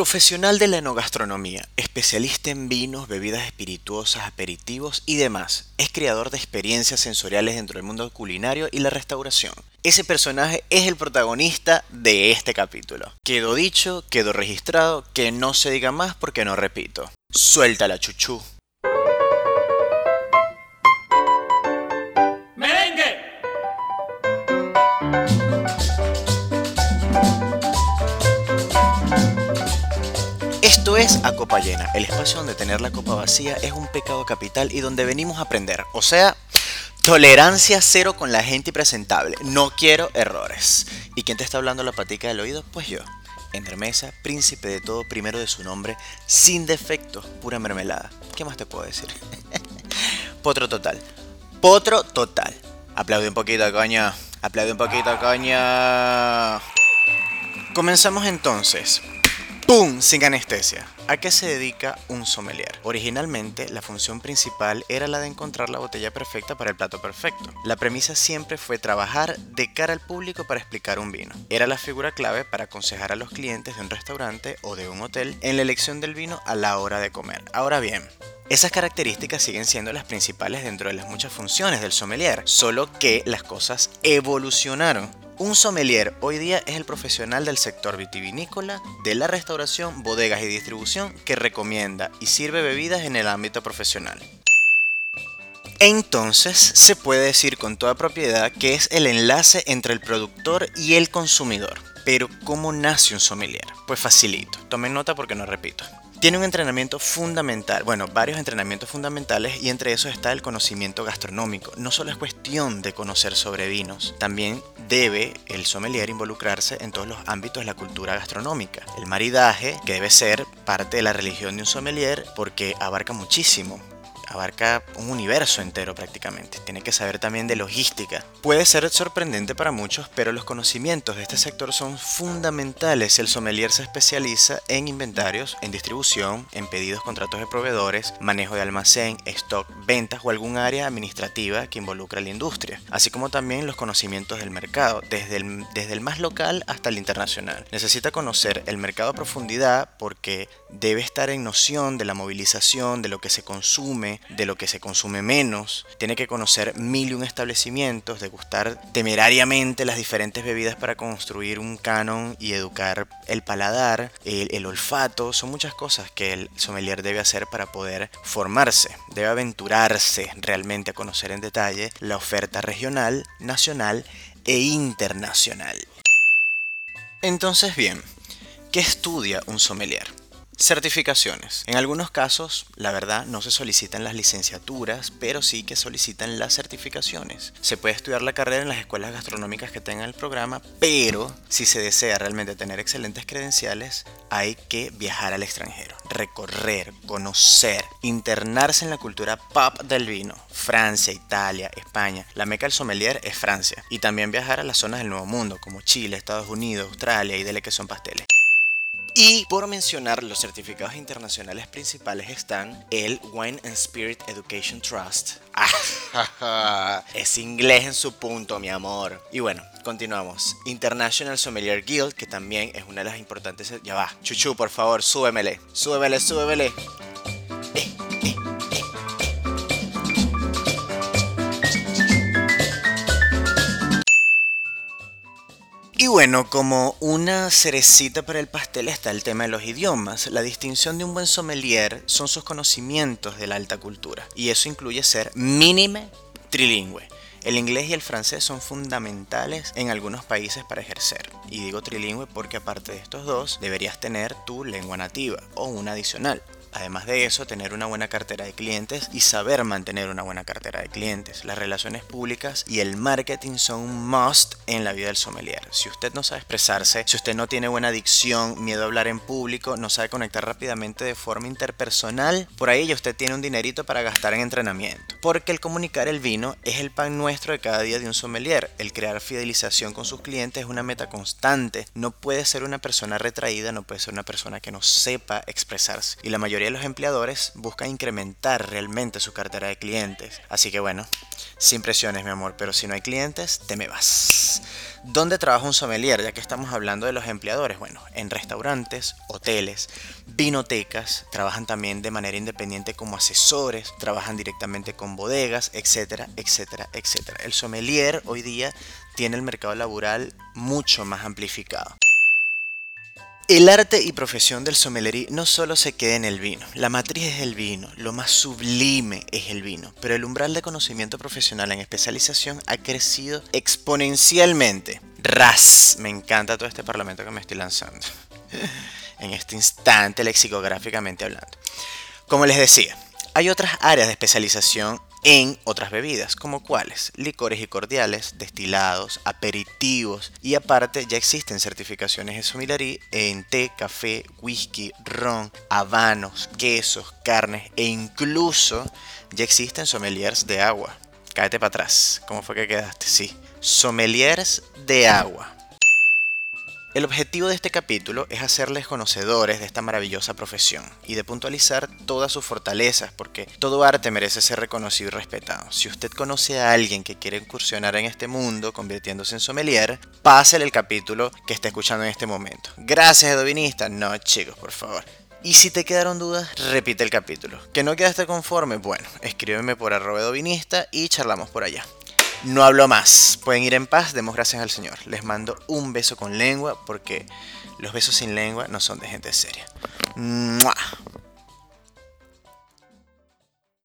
Profesional de la enogastronomía, especialista en vinos, bebidas espirituosas, aperitivos y demás. Es creador de experiencias sensoriales dentro del mundo culinario y la restauración. Ese personaje es el protagonista de este capítulo. Quedó dicho, quedó registrado, que no se diga más porque no repito. Suelta la chuchú. Esto es A Copa Llena, el espacio donde tener la copa vacía es un pecado capital y donde venimos a aprender. O sea, tolerancia cero con la gente presentable. No quiero errores. ¿Y quién te está hablando la patica del oído? Pues yo. Entre mesa, príncipe de todo, primero de su nombre, sin defectos, pura mermelada. ¿Qué más te puedo decir? Potro total. Potro total. Aplaude un poquito, coño. Aplaude un poquito, coño. Comenzamos entonces. ¡Pum! Sin anestesia. ¿A qué se dedica un sommelier? Originalmente, la función principal era la de encontrar la botella perfecta para el plato perfecto. La premisa siempre fue trabajar de cara al público para explicar un vino. Era la figura clave para aconsejar a los clientes de un restaurante o de un hotel en la elección del vino a la hora de comer. Ahora bien, esas características siguen siendo las principales dentro de las muchas funciones del sommelier, solo que las cosas evolucionaron. Un sommelier hoy día es el profesional del sector vitivinícola, de la restauración, bodegas y distribución que recomienda y sirve bebidas en el ámbito profesional. Entonces se puede decir con toda propiedad que es el enlace entre el productor y el consumidor. Pero ¿cómo nace un sommelier? Pues facilito, tomen nota porque no repito. Tiene un entrenamiento fundamental, bueno, varios entrenamientos fundamentales y entre esos está el conocimiento gastronómico. No solo es cuestión de conocer sobre vinos, también debe el sommelier involucrarse en todos los ámbitos de la cultura gastronómica. El maridaje, que debe ser parte de la religión de un sommelier porque abarca muchísimo abarca un universo entero prácticamente. Tiene que saber también de logística. Puede ser sorprendente para muchos, pero los conocimientos de este sector son fundamentales el sommelier se especializa en inventarios, en distribución, en pedidos, contratos de proveedores, manejo de almacén, stock, ventas o algún área administrativa que involucra a la industria, así como también los conocimientos del mercado, desde el, desde el más local hasta el internacional. Necesita conocer el mercado a profundidad porque debe estar en noción de la movilización, de lo que se consume, de lo que se consume menos, tiene que conocer mil y un establecimientos, degustar temerariamente las diferentes bebidas para construir un canon y educar el paladar, el, el olfato, son muchas cosas que el sommelier debe hacer para poder formarse, debe aventurarse realmente a conocer en detalle la oferta regional, nacional e internacional. Entonces bien, ¿qué estudia un sommelier? Certificaciones. En algunos casos, la verdad, no se solicitan las licenciaturas, pero sí que solicitan las certificaciones. Se puede estudiar la carrera en las escuelas gastronómicas que tengan el programa, pero si se desea realmente tener excelentes credenciales, hay que viajar al extranjero, recorrer, conocer, internarse en la cultura pop del vino. Francia, Italia, España. La meca del sommelier es Francia. Y también viajar a las zonas del Nuevo Mundo, como Chile, Estados Unidos, Australia y dele que son pasteles. Y por mencionar los certificados internacionales principales están el Wine and Spirit Education Trust. es inglés en su punto, mi amor. Y bueno, continuamos. International Sommelier Guild, que también es una de las importantes. Ya va, Chuchu, por favor, súbemele. Súbemele, súbemele. Y bueno, como una cerecita para el pastel está el tema de los idiomas. La distinción de un buen sommelier son sus conocimientos de la alta cultura. Y eso incluye ser mínime trilingüe. El inglés y el francés son fundamentales en algunos países para ejercer. Y digo trilingüe porque aparte de estos dos, deberías tener tu lengua nativa o una adicional. Además de eso, tener una buena cartera de clientes y saber mantener una buena cartera de clientes. Las relaciones públicas y el marketing son un must en la vida del sommelier. Si usted no sabe expresarse, si usted no tiene buena dicción, miedo a hablar en público, no sabe conectar rápidamente de forma interpersonal, por ahí ya usted tiene un dinerito para gastar en entrenamiento. Porque el comunicar el vino es el pan nuestro de cada día de un sommelier. El crear fidelización con sus clientes es una meta constante. No puede ser una persona retraída, no puede ser una persona que no sepa expresarse. Y la mayoría de los empleadores buscan incrementar realmente su cartera de clientes. Así que bueno, sin presiones, mi amor, pero si no hay clientes, te me vas. ¿Dónde trabaja un sommelier? Ya que estamos hablando de los empleadores. Bueno, en restaurantes, hoteles, vinotecas, trabajan también de manera independiente como asesores, trabajan directamente con bodegas, etcétera, etcétera, etcétera. El sommelier hoy día tiene el mercado laboral mucho más amplificado. El arte y profesión del sommelier no solo se queda en el vino, la matriz es el vino, lo más sublime es el vino, pero el umbral de conocimiento profesional en especialización ha crecido exponencialmente. Ras, me encanta todo este parlamento que me estoy lanzando. En este instante, lexicográficamente hablando. Como les decía, hay otras áreas de especialización en otras bebidas, como cuáles, licores y cordiales, destilados, aperitivos y aparte ya existen certificaciones de sommelier en té, café, whisky, ron, habanos, quesos, carnes e incluso ya existen sommeliers de agua. Cáete para atrás, ¿cómo fue que quedaste? Sí, sommeliers de agua. El objetivo de este capítulo es hacerles conocedores de esta maravillosa profesión y de puntualizar todas sus fortalezas, porque todo arte merece ser reconocido y respetado. Si usted conoce a alguien que quiere incursionar en este mundo convirtiéndose en sommelier, pásele el capítulo que está escuchando en este momento. Gracias, Edovinista. No, chicos, por favor. Y si te quedaron dudas, repite el capítulo. ¿Que no quedaste conforme? Bueno, escríbeme por arroba edovinista y charlamos por allá. No hablo más. Pueden ir en paz, demos gracias al Señor. Les mando un beso con lengua porque los besos sin lengua no son de gente seria. ¡Mua!